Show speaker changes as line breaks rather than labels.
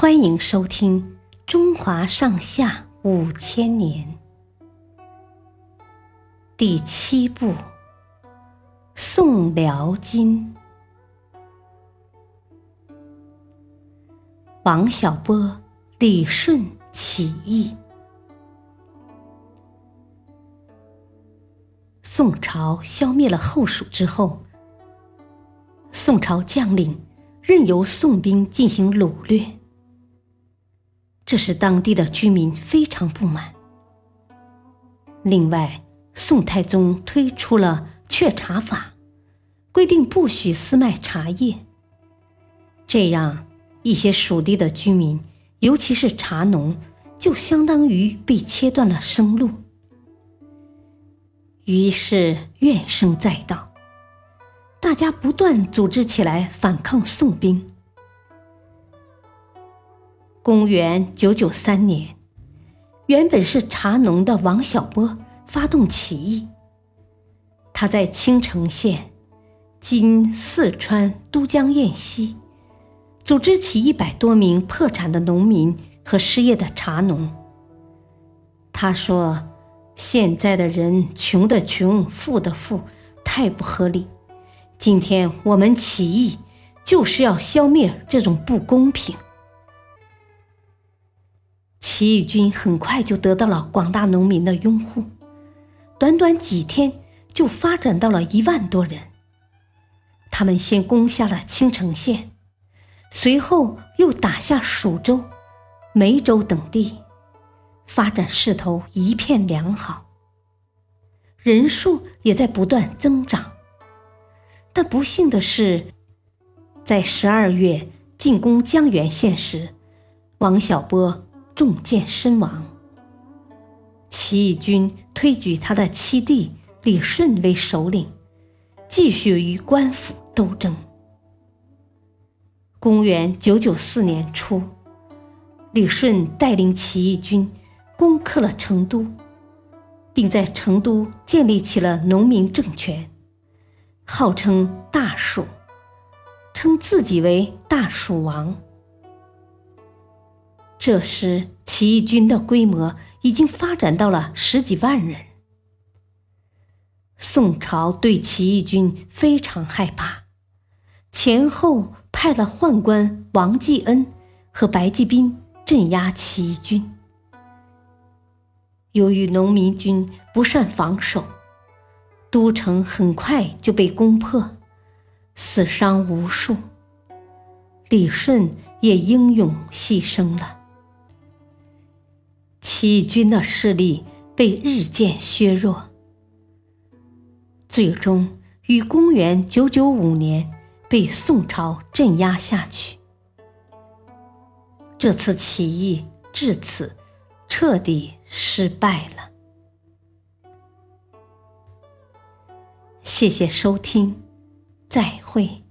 欢迎收听《中华上下五千年》第七部《宋辽金》。王小波、李顺起义。宋朝消灭了后蜀之后，宋朝将领任由宋兵进行掳掠。这使当地的居民非常不满。另外，宋太宗推出了却茶法，规定不许私卖茶叶。这样，一些属地的居民，尤其是茶农，就相当于被切断了生路。于是怨声载道，大家不断组织起来反抗宋兵。公元九九三年，原本是茶农的王小波发动起义。他在青城县（今四川都江堰西）组织起一百多名破产的农民和失业的茶农。他说：“现在的人穷的穷，富的富，太不合理。今天我们起义，就是要消灭这种不公平。”起义军很快就得到了广大农民的拥护，短短几天就发展到了一万多人。他们先攻下了青城县，随后又打下蜀州、梅州等地，发展势头一片良好，人数也在不断增长。但不幸的是，在十二月进攻江源县时，王小波。中箭身亡。起义军推举他的七弟李顺为首领，继续与官府斗争。公元九九四年初，李顺带领起义军攻克了成都，并在成都建立起了农民政权，号称大蜀，称自己为大蜀王。这时，起义军的规模已经发展到了十几万人。宋朝对起义军非常害怕，前后派了宦官王继恩和白继斌镇压起义军。由于农民军不善防守，都城很快就被攻破，死伤无数。李顺也英勇牺牲了。起义军的势力被日渐削弱，最终于公元九九五年被宋朝镇压下去。这次起义至此彻底失败了。谢谢收听，再会。